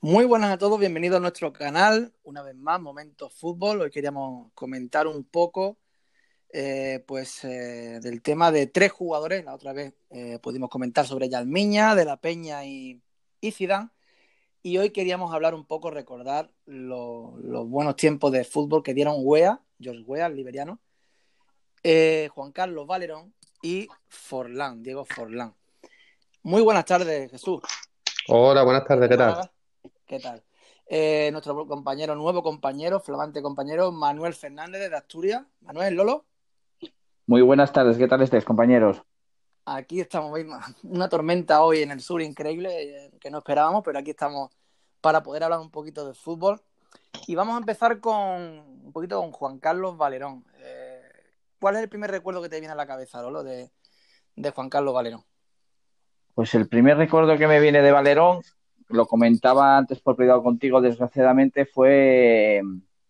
Muy buenas a todos, bienvenidos a nuestro canal, una vez más, Momentos Fútbol. Hoy queríamos comentar un poco eh, pues, eh, del tema de tres jugadores. La otra vez eh, pudimos comentar sobre Yalmiña, De la Peña y, y Zidane. Y hoy queríamos hablar un poco, recordar los buenos tiempos de fútbol que dieron Wea, George Wea, el liberiano, Juan Carlos Valerón y Forlán, Diego Forlán. Muy buenas tardes, Jesús. Hola, buenas tardes, ¿qué tal? ¿Qué tal? Eh, nuestro compañero, nuevo compañero, flamante compañero, Manuel Fernández de Asturias. Manuel, Lolo. Muy buenas tardes, ¿qué tal estáis, compañeros? Aquí estamos, una tormenta hoy en el sur increíble eh, que no esperábamos, pero aquí estamos para poder hablar un poquito de fútbol. Y vamos a empezar con un poquito con Juan Carlos Valerón. Eh, ¿Cuál es el primer recuerdo que te viene a la cabeza, Lolo, de, de Juan Carlos Valerón? Pues el primer recuerdo que me viene de Valerón lo comentaba antes por privado contigo, desgraciadamente, fue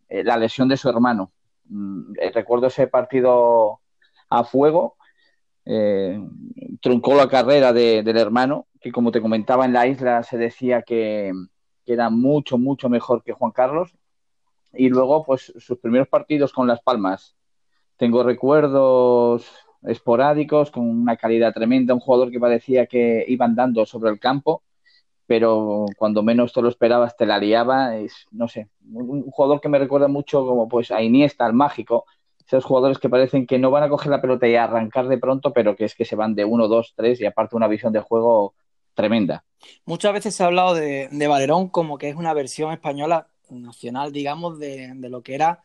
eh, la lesión de su hermano. Mm, eh, recuerdo ese partido a fuego, eh, truncó la carrera del hermano, que como te comentaba en la isla se decía que, era mucho, mucho mejor que Juan Carlos. Y luego, pues sus primeros partidos con Las Palmas. Tengo recuerdos esporádicos, con una calidad tremenda, un jugador que parecía que iba andando sobre el campo pero cuando menos te lo esperabas te la liaba. Es, no sé, un, jugador que me recuerda mucho como pues a Iniesta, al mágico. Esos jugadores que parecen que no van a coger la pelota y arrancar de pronto, pero que es que se van de uno, dos, tres y aparte una visión de juego tremenda. Muchas veces se ha hablado de, de Valerón como que es una versión española nacional, digamos, de, de lo que era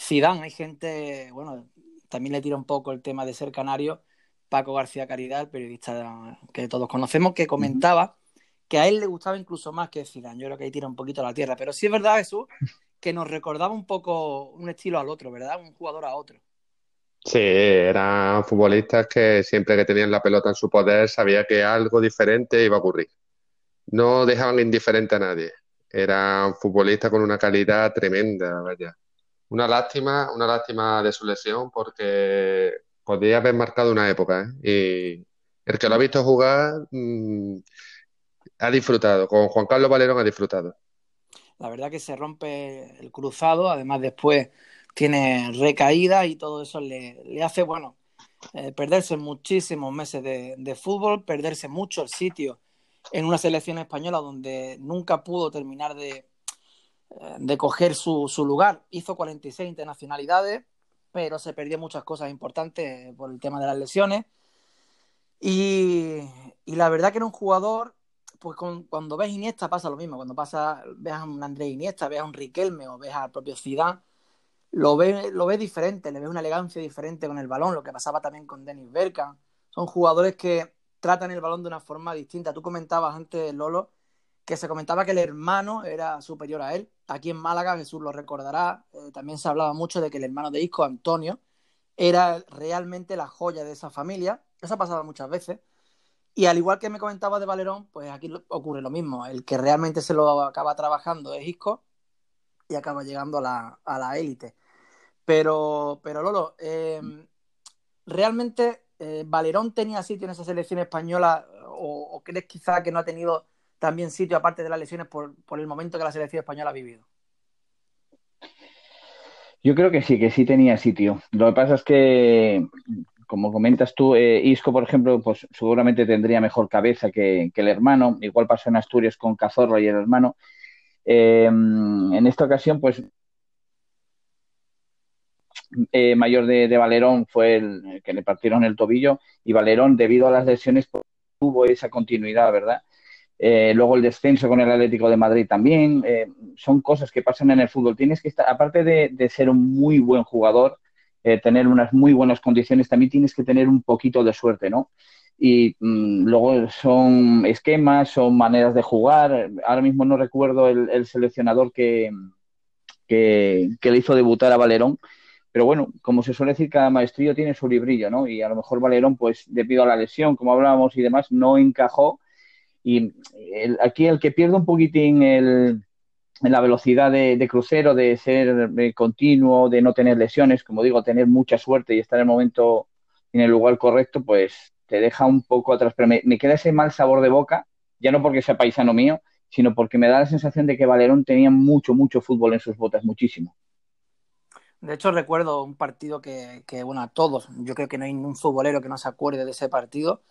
Zidane. Hay gente, bueno, también le tira un poco el tema de ser canario. Paco García Caridad, el periodista que todos conocemos, que comentaba que a él le gustaba incluso más que Zidane. Yo creo que ahí tira un poquito la tierra. Pero sí es verdad, Jesús, que nos recordaba un poco un estilo al otro, ¿verdad? Un jugador a otro. Sí, eran futbolistas que siempre que tenían la pelota en su poder sabía que algo diferente iba a ocurrir. No dejaban indiferente a nadie. Eran futbolistas con una calidad tremenda. Una lástima, una lástima de su lesión porque podría haber marcado una época. ¿eh? Y el que lo ha visto jugar mm, ha disfrutado, con Juan Carlos Valerón ha disfrutado. La verdad que se rompe el cruzado, además después tiene recaída y todo eso le, hace, bueno, eh, perderse muchísimos meses de, fútbol, perderse mucho el sitio en una selección española donde nunca pudo terminar de, eh, de coger su, su, lugar. Hizo 46 internacionalidades, pero se perdió muchas cosas importantes por el tema de las lesiones. Y, y la verdad que era un jugador pues cuando ves Iniesta pasa lo mismo. Cuando pasa, ves a un Andrés Iniesta, ves a un Riquelme o ves al propio Zidane, lo ves, lo ves diferente, le ves una elegancia diferente con el balón, lo que pasaba también con Dennis Bergkamp. Son jugadores que tratan el balón de una forma distinta. Tú comentabas antes, Lolo, que se comentaba que el hermano era superior a él. Aquí en Málaga, Jesús lo recordará, eh, también se hablaba mucho de que el hermano de Isco, Antonio, era realmente la joya de esa familia. Eso ha pasado muchas veces. Y al igual que me comentaba de Valerón, pues aquí ocurre lo mismo. El que realmente se lo acaba trabajando es Isco y acaba llegando a la, a la élite. Pero, pero Lolo, em, ¿realmente eh, Valerón tenía sitio en esa selección española o, crees quizá que no ha tenido también sitio aparte de las lesiones por, por el momento que la selección española ha vivido? Yo creo que sí, que sí tenía sitio. Lo que pasa es que como comentas tú, eh, Isco, por ejemplo, pues seguramente tendría mejor cabeza que, el hermano. Igual pasó en Asturias con Cazorro y el hermano. Eh, en esta ocasión, pues eh, mayor de, Valerón fue el que le partieron el tobillo y Valerón, debido a las lesiones, pues, tuvo esa continuidad, ¿verdad? luego el descenso con el Atlético de Madrid también. son cosas que pasan en el fútbol. Tienes que estar, aparte de ser un muy buen jugador, eh, tener unas muy buenas condiciones, también tienes que tener un poquito de suerte, ¿no? Y mm, luego son esquemas, son maneras de jugar. Ahora mismo no recuerdo el, seleccionador que, que, le hizo debutar a Valerón, pero bueno, como se suele decir, cada maestrillo tiene su librillo, ¿no? Y a lo mejor Valerón, pues debido a la lesión, como hablábamos y demás, no encajó. Y aquí el que pierde un poquitín el, la velocidad de, crucero, de ser continuo, de no tener lesiones, como digo, tener mucha suerte y estar en el momento en el lugar correcto, pues te deja un poco atrás. Pero me, queda ese mal sabor de boca, ya no porque sea paisano mío, sino porque me da la sensación de que Valerón tenía mucho, mucho fútbol en sus botas, muchísimo. De hecho, recuerdo un partido que, bueno, a todos, yo creo que no hay ningún futbolero que no se acuerde de ese partido,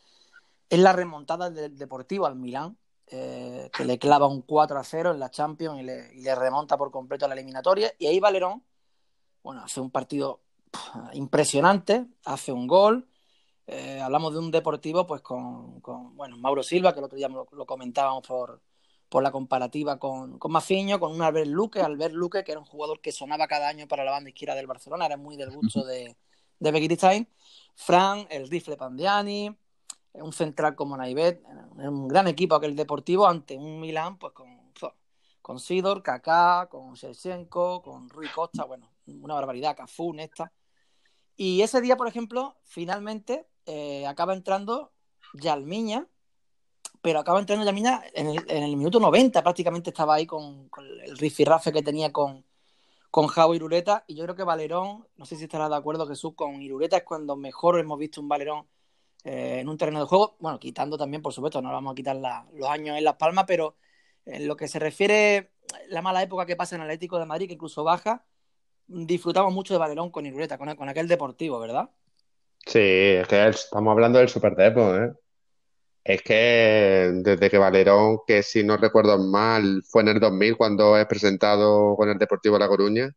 es la remontada del Deportivo al Milán, eh, que le clava un 4 a 0 en la Champions y le, remonta por completo a la eliminatoria. Y ahí Valerón, bueno, hace un partido impresionante, hace un gol. Eh, hablamos de un Deportivo, pues con, bueno, Mauro Silva, que el otro día lo, comentábamos por, por la comparativa con, con Mafiño, con un Albert Luque, Albert Luque, que era un jugador que sonaba cada año para la banda izquierda del Barcelona, era muy del gusto de, de Fran, el rifle Pandiani, un central como Naivet, un gran equipo aquel deportivo ante un Milán pues con, con Sidor, Kaká, con Shevchenko, con Rui Costa, bueno, una barbaridad, Cafú, Nesta. Y ese día, por ejemplo, finalmente eh, acaba entrando Yalmiña, pero acaba entrando Yalmiña en el, en el minuto 90, prácticamente estaba ahí con, con el rifirrafe que tenía con, con Jao Irureta, y yo creo que Valerón, no sé si estarás de acuerdo Jesús, con Irureta es cuando mejor hemos visto un Valerón eh, en un terreno de juego, bueno, quitando también, por supuesto, no vamos a quitar los años en Las Palmas, pero en lo que se refiere la mala época que pasa en Atlético de Madrid, que incluso baja, disfrutamos mucho de Valerón con Irureta, con, aquel deportivo, ¿verdad? Sí, es que estamos hablando del Super ¿eh? Es que desde que Valerón, que si no recuerdo mal, fue en el 2000 cuando es presentado con el Deportivo de La Coruña,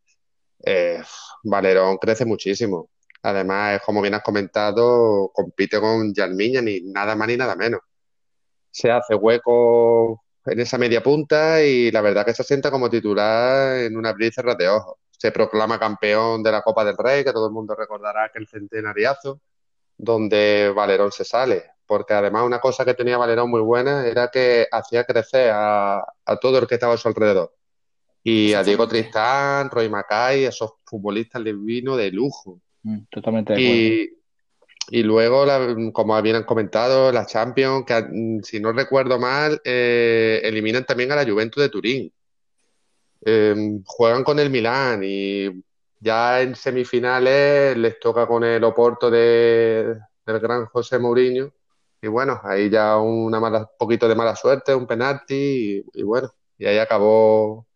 eh, Valerón crece muchísimo. Además, como bien has comentado, compite con Yarmiña, ni nada más ni nada menos. Se hace hueco en esa media punta y la verdad que se sienta como titular en una abrir y de ojos. Se proclama campeón de la Copa del Rey, que todo el mundo recordará que el centenariazo, donde Valerón se sale. Porque además una cosa que tenía Valerón muy buena era que hacía crecer a, a todo el que estaba a su alrededor. Y a Diego Tristán, Roy Macay, esos futbolistas les vino de lujo. Mm, Y, y luego, como habían comentado, la Champions, que mm, si no recuerdo mal, eh, eliminan también a la Juventus de Turín. Em, juegan con el Milán y ya en semifinales les toca con el Oporto de, del gran José Mourinho. Y bueno, ahí ya una mala, poquito de mala suerte, un penalti y bueno, y ahí acabó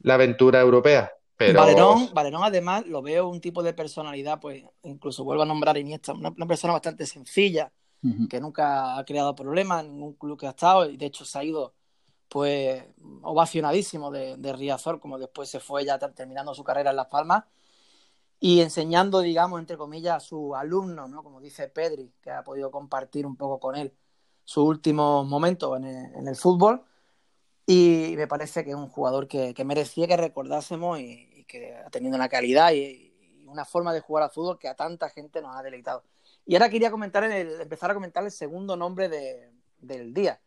la aventura europea. Valerón, Valerón, además, lo veo un tipo de personalidad, pues incluso vuelvo a nombrar a Iniesta, una, persona bastante sencilla, que nunca ha creado problemas en ningún club que ha estado, y de hecho se ha ido pues ovacionadísimo de, de Riazor, como después se fue ya terminando su carrera en Las Palmas, y enseñando, digamos, entre comillas, a su alumno, ¿no? Como dice Pedri, que ha podido compartir un poco con él sus últimos momentos en en el fútbol y me parece que es un jugador que, merecía que recordásemos y, que ha tenido una calidad y, una forma de jugar a fútbol que a tanta gente nos ha deleitado. Y ahora quería comentar el, empezar a comentar el segundo nombre del día.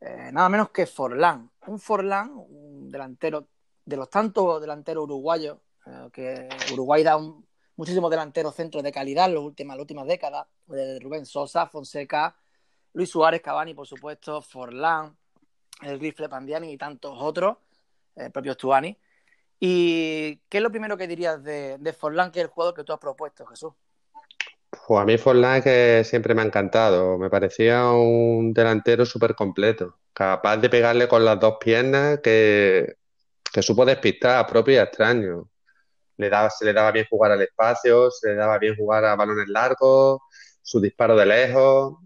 Eh, nada menos que Forlán. Un Forlán, un delantero de los tantos delanteros uruguayos, eh, que Uruguay da un, muchísimos delanteros centros de calidad en las últimas, las últimas décadas, de Rubén Sosa, Fonseca, Luis Suárez, Cavani, por supuesto, Forlán, el rifle Pandiani y tantos otros, el propio Stuani. ¿Y qué es lo primero que dirías de, de Forlán, que es el juego que tú has propuesto, Jesús? Pues a mí Forlán que siempre me ha encantado. Me parecía un delantero súper completo, capaz de pegarle con las dos piernas, que, que supo despistar a propio y a extraño. Le daba, se le daba bien jugar al espacio, se le daba bien jugar a balones largos, su disparo de lejos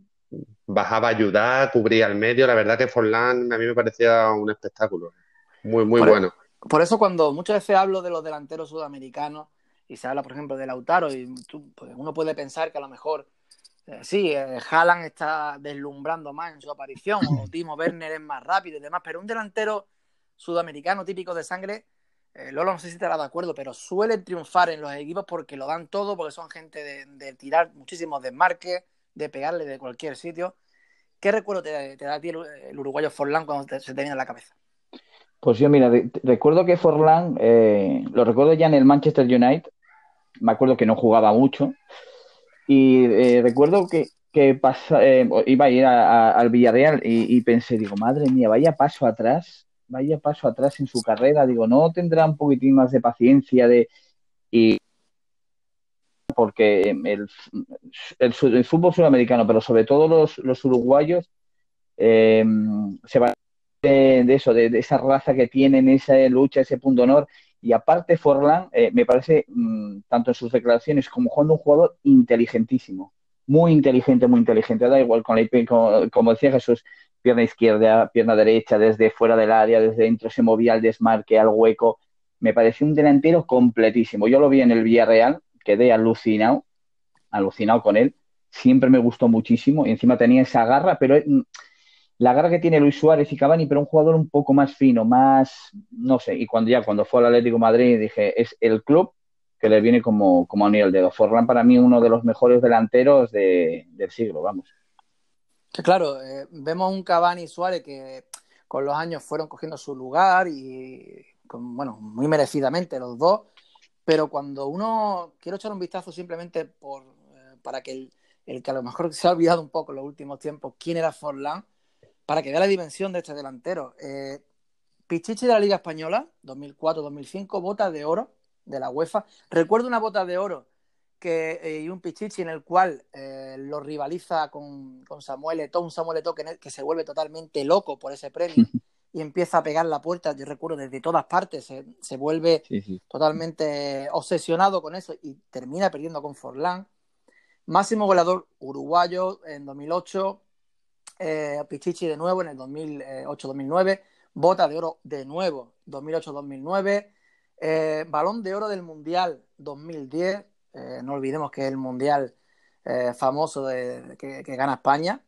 bajaba a ayudar, cubría el medio. La verdad que Forlán a mí me parecía un espectáculo. Muy, muy e- bueno. por eso cuando muchas veces hablo de los delanteros sudamericanos y se habla, por ejemplo, de Lautaro, y pues, uno puede pensar que a lo mejor eh, sí, eh, Haaland está deslumbrando más en su aparición, o Timo Werner es más rápido y demás, pero un delantero sudamericano típico de sangre, eh, Lolo no sé si estará de acuerdo, pero suele triunfar en los equipos porque lo dan todo, porque son gente de, de tirar muchísimos desmarques, de pegarle de cualquier sitio. ¿Qué recuerdo te, da a ti el, uruguayo Forlán cuando se te viene a la cabeza? Pues yo, mira, recuerdo que Forlán, eh, lo recuerdo ya en el Manchester United, me acuerdo que no jugaba mucho, y eh, recuerdo que, pasa, eh, iba a ir al Villarreal y, pensé, digo, madre mía, vaya paso atrás, vaya paso atrás en su carrera, digo, no tendrá un poquitín más de paciencia de... Y porque el, fútbol sudamericano, pero sobre todo los, uruguayos, eh, se van de, eso, de, esa raza que tienen, esa lucha, ese punto honor. Y aparte, Forlán eh, me parece, mm, tanto en sus declaraciones como jugando un jugador inteligentísimo. Muy inteligente, muy inteligente. Da igual, con la, como, como decía Jesús, pierna izquierda, pierna derecha, desde fuera del área, desde dentro se movía al desmarque, al hueco. Me pareció un delantero completísimo. Yo lo vi en el Villarreal, quedé alucinado, alucinado con él. Siempre me gustó muchísimo y encima tenía esa garra, pero mm, la garra que tiene Luis Suárez y Cavani, pero un jugador un poco más fino, más, no sé, y cuando ya, cuando fue al Atlético Madrid, dije, es el club que le viene como, como a el dedo. Forlán para mí uno de los mejores delanteros del siglo, vamos. Claro, eh, vemos un Cavani y Suárez que con los años fueron cogiendo su lugar y, bueno, muy merecidamente los dos, pero cuando uno, quiero echar un vistazo simplemente por, eh, para que el, el, que a lo mejor se ha olvidado un poco en los últimos tiempos quién era Forlán, para que vea la dimensión de este delantero. Eh, Pichichi de la Liga Española, 2004-2005, bota de oro de la UEFA. Recuerdo una bota de oro que, eh, y un Pichichi en el cual eh, lo rivaliza con, Samuel Eto'o, un Samuel Eto'o que, se vuelve totalmente loco por ese premio y empieza a pegar la puerta, yo recuerdo, desde todas partes, se, vuelve totalmente obsesionado con eso y termina perdiendo con Forlán. Máximo goleador uruguayo en 2008, eh, Pichichi de nuevo en el 2008-2009, Bota de Oro de nuevo 2008-2009, eh, Balón de Oro del Mundial 2010, eh, no olvidemos que es el Mundial famoso de, que, gana España.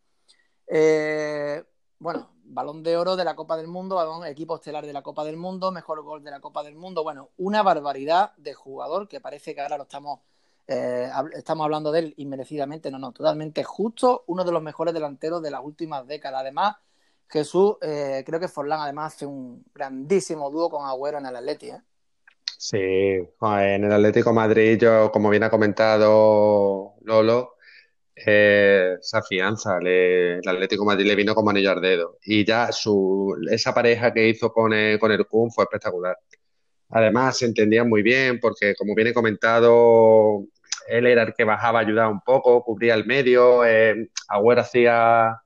bueno, Balón de Oro de la Copa del Mundo, balón, equipo estelar de la Copa del Mundo, mejor gol de la Copa del Mundo. Bueno, una barbaridad de jugador que parece que ahora lo estamos eh, estamos hablando de él inmerecidamente, no, no, totalmente justo, uno de los mejores delanteros de las últimas décadas. Además, Jesús, eh, creo que Forlán además hace un grandísimo dúo con Agüero en el Atlético. ¿eh? Sí, en el Atlético Madrid, yo, como bien ha comentado Lolo, esa fianza, el Atlético Madrid le vino como anillo al dedo. Y ya su, esa pareja que hizo con el, con el Kun fue espectacular. Además, se entendían muy bien porque, como bien he comentado, él era el que bajaba, ayudaba un poco, cubría el medio, eh, Agüero hacía,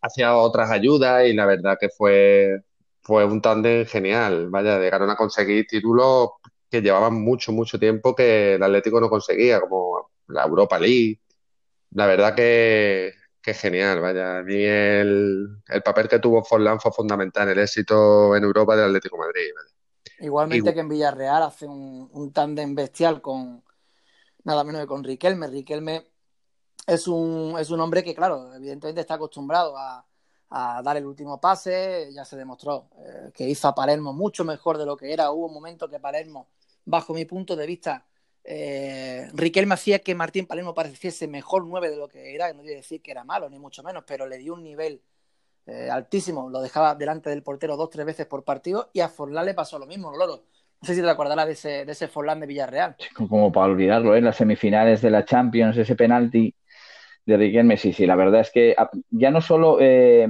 hacía otras ayudas y la verdad que fue, fue un tándem genial. Vaya, llegaron a conseguir títulos que llevaban mucho, mucho tiempo que el Atlético no conseguía, como la Europa League. La verdad que, que genial, vaya. A mí el, el papel que tuvo Forlán fue fundamental en el éxito en Europa del Atlético Madrid. Igualmente que en Villarreal hace un, un tándem bestial con, nada menos que con Riquelme. Riquelme es un, es un hombre que, claro, evidentemente está acostumbrado a, dar el último pase, ya se demostró eh, que hizo a Palermo mucho mejor de lo que era. Hubo un momento que Palermo, bajo mi punto de vista, eh, Riquelme hacía que Martín Palermo pareciese mejor nueve de lo que era, no quiere decir que era malo, ni mucho menos, pero le dio un nivel eh, altísimo, lo dejaba delante del portero dos, tres veces por partido, y a Forlán le pasó lo mismo, Loro. No sé si te acordarás de ese, Forlán de Villarreal. Como para olvidarlo, ¿eh? Las semifinales de la Champions, ese penalti de Riquelme, sí, sí, la verdad es que ah, ya no solo eh,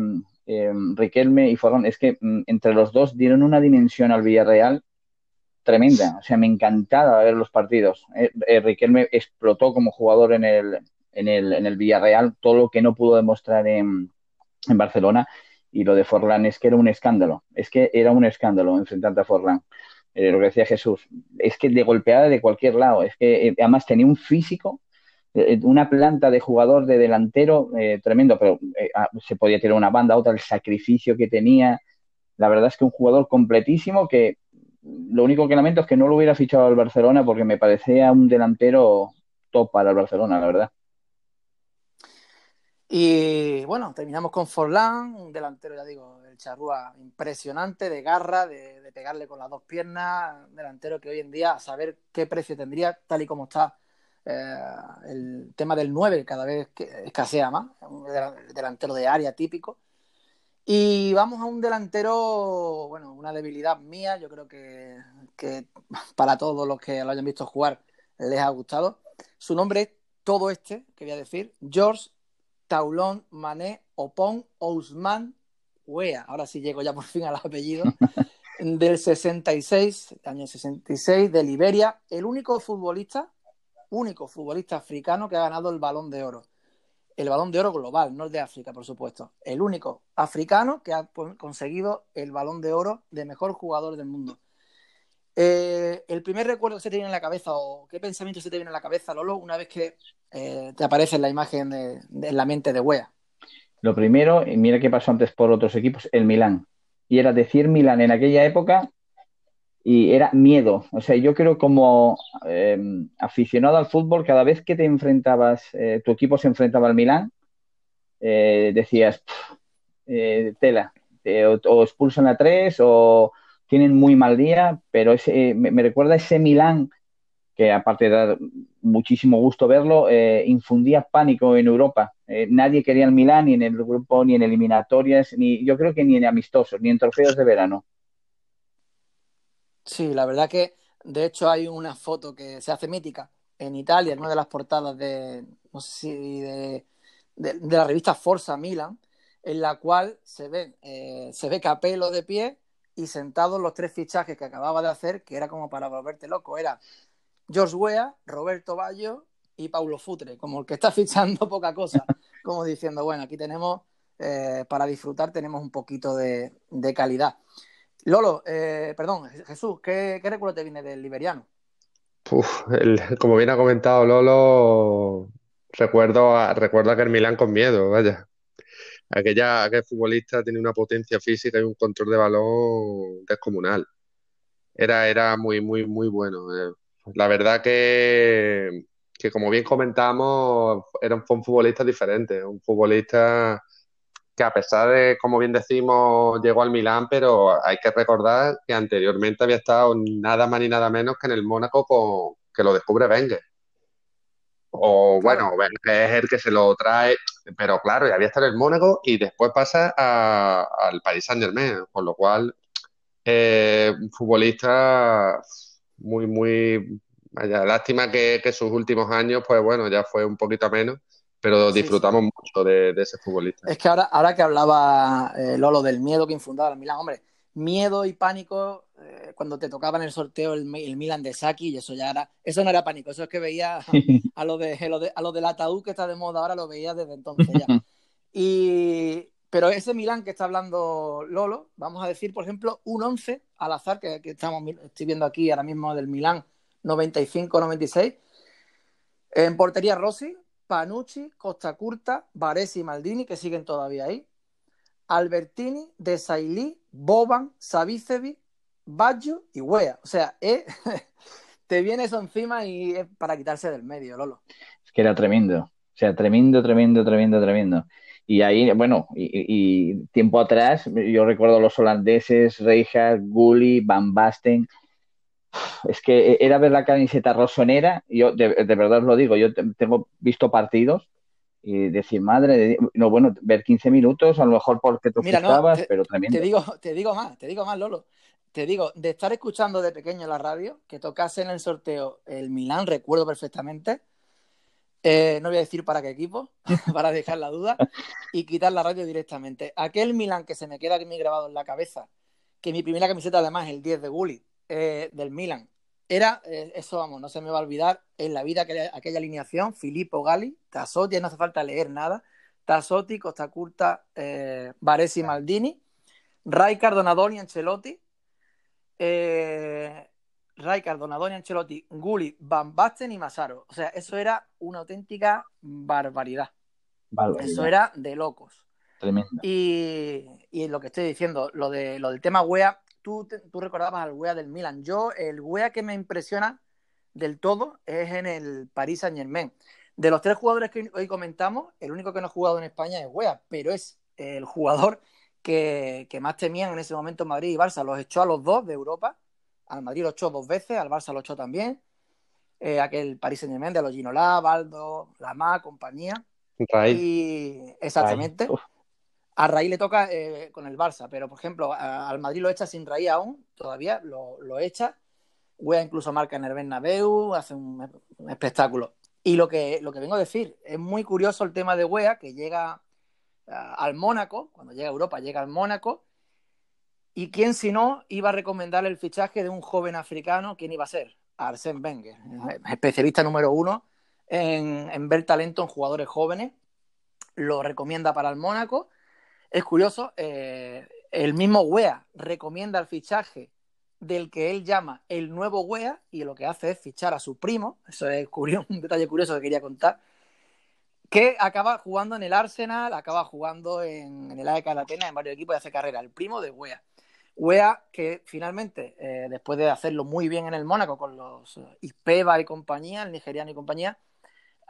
Riquelme y Forlán, es que mm, entre los dos dieron una dimensión al Villarreal tremenda. O sea, me encantaba ver los partidos. Eh, Riquelme explotó como jugador en el, en, el, en el Villarreal, todo lo que no pudo demostrar en, en Barcelona. Y lo de Forlán es que era un escándalo. Es que era un escándalo enfrentarte a Forlán. Eh, lo que decía Jesús, es que de golpeada de cualquier lado, es que eh, además tenía un físico, eh, una planta de jugador de delantero tremendo, pero ah, se podía tirar una banda, otra, el sacrificio que tenía. La verdad es que un jugador completísimo que lo único que lamento es que no lo hubiera fichado al Barcelona porque me parecía un delantero top para el Barcelona, la verdad. Y bueno, terminamos con Forlán, un delantero, ya digo, el charrúa impresionante, de garra, de, pegarle con las dos piernas, un delantero que hoy en día, a saber qué precio tendría, tal y como está eh, el tema del 9, cada vez que escasea más, un delantero de área típico. Y vamos a un delantero, bueno, una debilidad mía, yo creo que, que para todos los que lo hayan visto jugar les ha gustado. Su nombre es todo este, que voy a decir, George Taulón, Mané, Opón, Ousmane, Wea. Ahora sí llego ya por fin al apellido. del 66, año 66, de Liberia, el único futbolista, único futbolista africano que ha ganado el balón de oro. El balón de oro global, no el de África, por supuesto. El único africano que ha conseguido el balón de oro de mejor jugador del mundo. Eh, el primer recuerdo que se te viene en la cabeza o qué pensamiento se te viene en la cabeza, Lolo, una vez que eh, te aparece la imagen en la mente de Wea. Lo primero, mira qué pasó antes por otros equipos, el Milán. Y era decir Milán en aquella época y era miedo. O sea, yo creo como em, aficionado al fútbol, cada vez que te enfrentabas, eh, tu equipo se enfrentaba al Milán, decías, tela, o, expulsan a tres o tienen muy mal día, pero ese, me, recuerda ese Milán que aparte de dar muchísimo gusto verlo, eh, infundía pánico en Europa. Eh, nadie quería el Milán ni en el grupo, ni en eliminatorias, ni yo creo que ni en amistosos, ni en trofeos de verano. Sí, la verdad que de hecho hay una foto que se hace mítica en Italia, en una de las portadas de, no sé si de, la revista Forza Milan, en la cual se ve, eh, se ve Capello de pie y sentados los tres fichajes que acababa de hacer, que era como para volverte loco. Era George Weah, Roberto Bayo y Paulo Futre, como el que está fichando poca cosa, como diciendo, bueno, aquí tenemos, eh, para disfrutar, tenemos un poquito de, calidad. Lolo, eh, perdón, Jesús, ¿qué, recuerdo te viene del liberiano? como bien ha comentado Lolo, recuerdo, recuerdo a que el Milán con miedo, vaya aquella, aquel futbolista tenía una potencia física y un control de balón descomunal. Era, era muy, muy, muy bueno. Eh. La verdad que, que como bien comentamos, era un, futbolista diferente, un futbolista que a pesar de, como bien decimos, llegó al Milán, pero hay que recordar que anteriormente había estado nada más ni nada menos que en el Mónaco con, que lo descubre Wenger. O bueno, es el que se lo trae, pero claro, ya había estado en el Mónaco y después pasa al Paris Saint Germain, con lo cual, eh, un futbolista muy, muy, vaya, lástima que, sus últimos años, pues bueno, ya fue un poquito menos, pero disfrutamos mucho de, ese futbolista. Es que ahora, ahora que hablaba eh, Lolo del miedo que infundaba el Milan, hombre, miedo y pánico eh, cuando te tocaba en el sorteo el, Milan de Saki y eso ya era, eso no era pánico, eso es que veía a, lo de, a lo del ataúd que está de moda ahora, lo veía desde entonces ya. Y, pero ese Milan que está hablando Lolo, vamos a decir, por ejemplo, un 11 al azar que, estamos, estoy viendo aquí ahora mismo del Milan 95-96. En portería Rossi, Panucci, Costa Curta, Varesi y Maldini, que siguen todavía ahí. Albertini, Desailly, Boban, Savicevic, Baggio y Wea. O sea, eh, te viene eso encima y es para quitarse del medio, Lolo. Es que era tremendo. O sea, tremendo, tremendo, tremendo, tremendo. Y ahí, bueno, y, tiempo atrás, yo recuerdo los holandeses, Reichardt, Gulli, Van Basten. Es que era ver la camiseta rosonera, yo de, de verdad os lo digo, yo tengo visto partidos y decir, madre, no, bueno, ver 15 minutos, a lo mejor porque tú estabas, pero tremendo. Te digo, te digo más, te digo más, Lolo. Te digo, de estar escuchando de pequeño la radio, que tocase en el sorteo el Milán, recuerdo perfectamente. Eh, no voy a decir para qué equipo, para dejar la duda, y quitar la radio directamente. Aquel Milán que se me queda aquí grabado en la cabeza, que mi primera camiseta además, el 10 de Gulli, eh, del Milán, era, eh, eso vamos, no se me va a olvidar, en la vida aquella, aquella alineación, Filippo Gali, Tassotti, no hace falta leer nada, Tassotti, Costa Curta, eh, Varesi Maldini, Raikard, Donadoni, Ancelotti, eh, Raikard, Donadoni, Ancelotti, Gulli, Van Basten y Masaro. O sea, eso era una auténtica barbaridad. Eso era de locos. Tremendo. Y, y, lo que estoy diciendo, lo, de, lo del tema wea, tú, tú recordabas al Wea del Milan. Yo, el Wea que me impresiona del todo es en el Paris Saint Germain. De los tres jugadores que hoy comentamos, el único que no ha jugado en España es Wea, pero es el jugador que, más temían en ese momento Madrid y Barça. Los echó a los dos de Europa. Al Madrid lo echó dos veces, al Barça lo echó también. Eh, aquel Paris Saint Germain de los Ginola, Baldo, Lamá, compañía. Y exactamente. A Raí le toca eh, con el Barça, pero por ejemplo, al Madrid lo echa sin Raí aún, todavía lo, lo echa. Wea incluso marca en el Bernabéu, hace un, espectáculo. Y lo que, lo que vengo a decir, es muy curioso el tema de Wea, que llega al Mónaco, cuando llega a Europa llega al Mónaco, y quién si no iba a recomendar el fichaje de un joven africano, ¿quién iba a ser? Arsène Wenger, especialista número uno en, en ver talento en jugadores jóvenes lo recomienda para el Mónaco. Es curioso, eh, el mismo Wea recomienda el fichaje del que él llama el nuevo Wea y lo que hace es fichar a su primo, eso es curioso, un detalle curioso que quería contar, que acaba jugando en el Arsenal, acaba jugando en, el AEK de Atenas, en varios equipos y hace carrera, el primo de Wea. Wea que finalmente, eh, después de hacerlo muy bien en el Mónaco con los Ispeva y compañía, el nigeriano y compañía,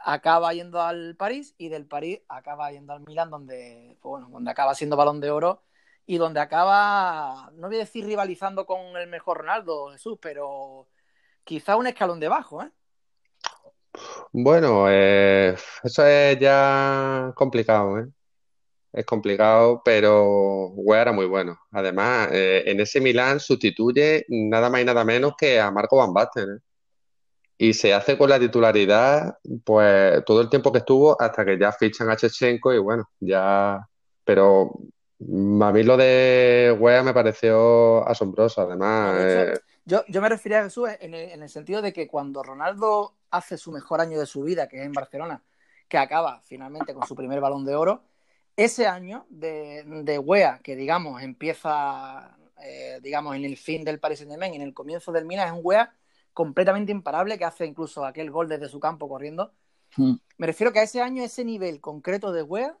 acaba yendo al París y del París acaba yendo al Milan donde, pues bueno, donde acaba siendo balón de oro y donde acaba, no voy a decir rivalizando con el mejor Ronaldo, Jesús, pero quizá un escalón debajo, ¿eh? Bueno, eh, eso es ya complicado, ¿eh? Es complicado, pero era muy bueno. Además, eh, en ese Milan sustituye nada más y nada menos que a Marco Van Basten, ¿eh? Y se hace con la titularidad, pues, todo el tiempo que estuvo hasta que ya fichan a Chechenko y bueno, ya... Pero a mí lo de Wea me pareció asombroso, además. Eh, yo, yo, me refería a Jesús en el, en el, sentido de que cuando Ronaldo hace su mejor año de su vida, que es en Barcelona, que acaba finalmente con su primer balón de oro, ese año de, de Wea, que digamos empieza eh, digamos en el fin del Paris Saint-Germain, en el comienzo del Milan, es un Wea completamente imparable que hace incluso aquel gol desde su campo corriendo. Mm. Me refiero que a ese año, ese nivel concreto de Wea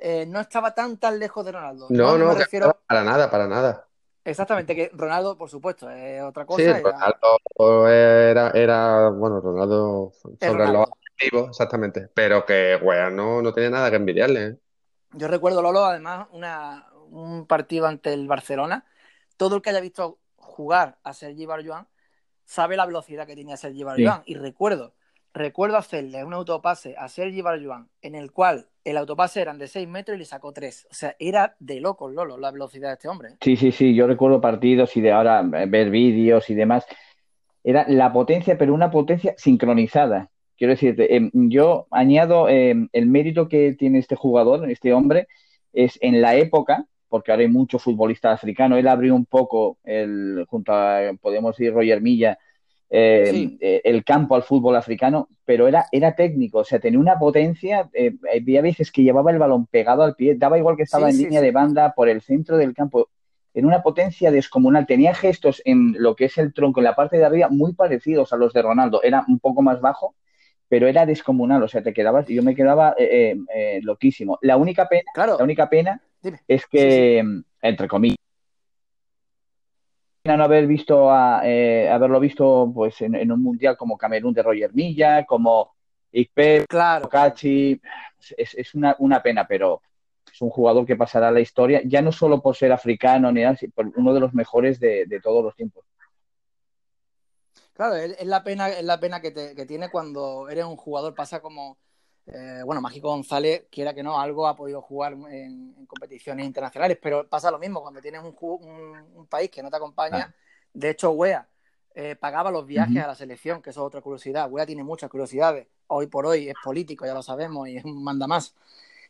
eh, no estaba tan tan lejos de Ronaldo. No, no, refiero... para nada, para nada. Exactamente, que Ronaldo, por supuesto, es otra cosa. Sí, Ronaldo era, era, bueno, Ronaldo sobre los objetivos, exactamente, pero que, wea, no, no tenía nada que envidiarle. ¿eh? Yo recuerdo, Lolo, además, una, un partido ante el Barcelona. Todo el que haya visto jugar a Sergi Barjuan sabe la velocidad que tenía Sergi Barjuan. Y recuerdo, recuerdo hacerle un autopase a Sergi Barjuan en el cual el autopase eran de 6 metros y le sacó 3. O sea, era de locos, Lolo, la velocidad de este hombre. Sí, sí, sí, yo recuerdo partidos y de ahora ver vídeos y demás. Era la potencia, pero una potencia sincronizada. Quiero decirte, em, yo añado em, el mérito que tiene este jugador, este hombre, es en la época, porque ahora hay mucho futbolista africano, él abrió un poco, el, junto a, podemos decir, Roger Milla, eh, eh, el campo al fútbol africano, pero era, era técnico, o sea, tenía una potencia, eh, había veces que llevaba el balón pegado al pie, daba igual que estaba en línea de banda por el centro del campo, en una potencia descomunal, tenía gestos en lo que es el tronco, en la parte de arriba, muy parecidos a los de Ronaldo, era un poco más bajo, pero era descomunal, o sea, te quedabas, yo me quedaba loquísimo. La única pena, la única pena es que, entre comillas, no haber visto eh, haberlo visto pues en, un mundial como Camerún de Roger Milla, como Ikpe, claro, Kachi, es, una, pena, pero es un jugador que pasará a la historia, ya no solo por ser africano ni nada, sino por uno de los mejores de, todos los tiempos. Claro, es la pena, es la pena que, que tiene cuando eres un jugador, pasa como eh, bueno, Mágico González, quiera que no, algo ha podido jugar en, competiciones internacionales, pero pasa lo mismo cuando tienes un, país que no te acompaña. De hecho, Wea eh, pagaba los viajes a la selección, que eso es otra curiosidad. Wea tiene muchas curiosidades. Hoy por hoy es político, ya lo sabemos, y es un manda más.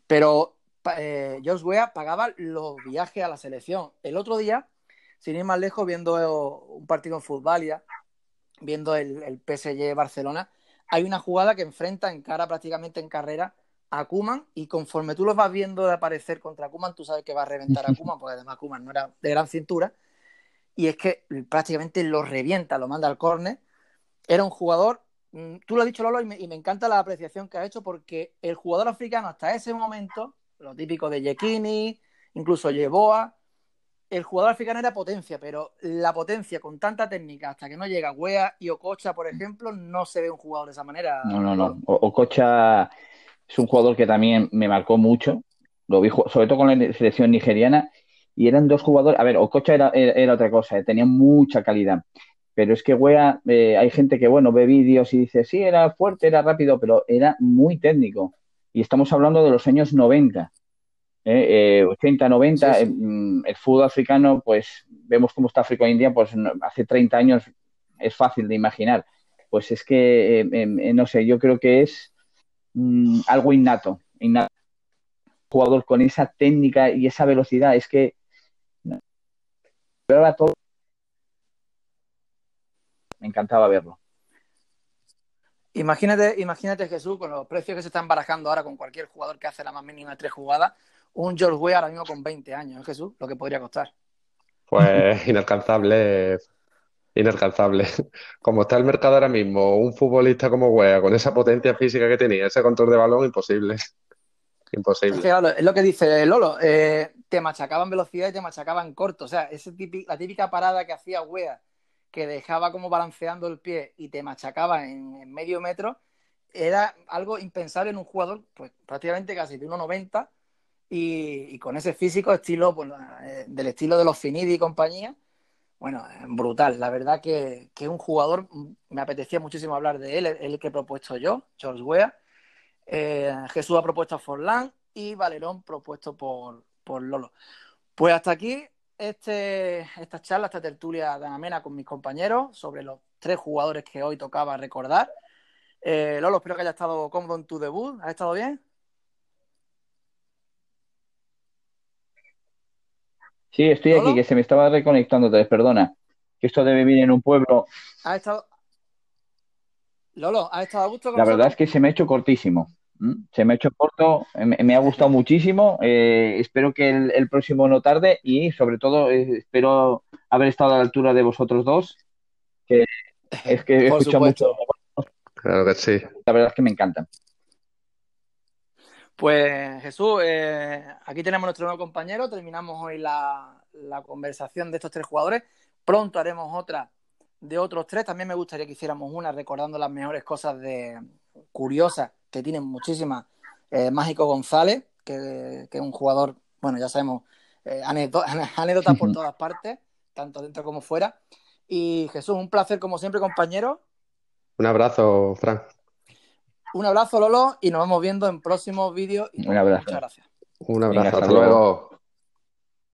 Pero eh, George Wea pagaba los viajes a la selección. El otro día, sin ir más lejos, viendo un partido en Fútbol, viendo el, el PSG Barcelona, hay una jugada que enfrenta en cara prácticamente en carrera a Kuman y conforme tú lo vas viendo de aparecer contra Kuman, tú sabes que va a reventar a Kuman, porque además Kuman no era de gran cintura, y es que prácticamente lo revienta, lo manda al córner. Era un jugador, mm, tú lo has dicho Lolo, y me, y me encanta la apreciación que ha hecho porque el jugador africano hasta ese momento, lo típico de Yekini, incluso Yeboa, el jugador africano era potencia, pero la potencia con tanta técnica hasta que no llega Wea y Ococha, por ejemplo, no se ve un jugador de esa manera. No, no, no. Ococha es un jugador que también me marcó mucho, lo vi, sobre todo con la selección nigeriana, y eran dos jugadores. A ver, Ococha era, era, otra cosa, eh, tenía mucha calidad. Pero es que Wea, eh, hay gente que, bueno, ve vídeos y dice, sí, era fuerte, era rápido, pero era muy técnico. Y estamos hablando de los años 90 eh, 80, 90, mm, el fútbol africano, pues vemos cómo está África hoy en día, pues hace 30 años es fácil de imaginar. Pues es que, eh, em, eh, no sé, yo creo que es mm, algo innato, innato. jugador con esa técnica y esa velocidad, es que todo me encantaba verlo. Imagínate, imagínate, Jesús, con los precios que se están barajando ahora con cualquier jugador que hace la más mínima tres jugadas, un George Weah ahora mismo con 20 años, ¿eh, Jesús, lo que podría costar. Pues inalcanzable, inalcanzable. Como está el mercado ahora mismo, un futbolista como Weah, con esa potencia física que tenía, ese control de balón, imposible. Imposible. Es, que, claro, es lo que dice Lolo, eh, te machacaban velocidad y te machacaban corto. O sea, ese la típica parada que hacía Wea que dejaba como balanceando el pie y te machacaba en, medio metro, era algo impensable en un jugador pues prácticamente casi de 1,90 y, con ese físico estilo pues, eh, del estilo de los Finidi y compañía. Bueno, brutal. La verdad que, que un jugador, me apetecía muchísimo hablar de él, el, que he propuesto yo, George Wea. Eh, Jesús ha propuesto a Forlán y Valerón propuesto por, por Lolo. Pues hasta aquí este, esta charla, esta tertulia de amena con mis compañeros sobre los tres jugadores que hoy tocaba recordar. Eh, Lolo, espero que haya estado cómodo en tu debut. ¿Has estado bien? Sí, estoy aquí, que se me estaba reconectando, te perdona. Que esto debe vivir en un pueblo. ¿Has estado... Lolo, ¿has estado a gusto con La verdad es que se me ha hecho cortísimo. Se me ha hecho corto, me, ha gustado muchísimo. Eh, espero que el, próximo no tarde y, sobre todo, eh, espero haber estado a la altura de vosotros dos. Que es que he escuchado mucho. Claro que sí. La verdad es que me encantan. Pues Jesús, eh, aquí tenemos nuestro nuevo compañero. Terminamos hoy la, la conversación de estos tres jugadores. Pronto haremos otra de otros tres. También me gustaría que hiciéramos una recordando las mejores cosas de curiosas que tienen muchísimas. Eh, Mágico González, que, es un jugador, bueno, ya sabemos, eh, anécdotas por todas partes, tanto dentro como fuera. Y Jesús, un placer como siempre, compañero. Un abrazo, Frank. Un abrazo, Lolo, y nos vamos viendo en próximos vídeos. Un abrazo. Muchas gracias. Un abrazo, hasta luego.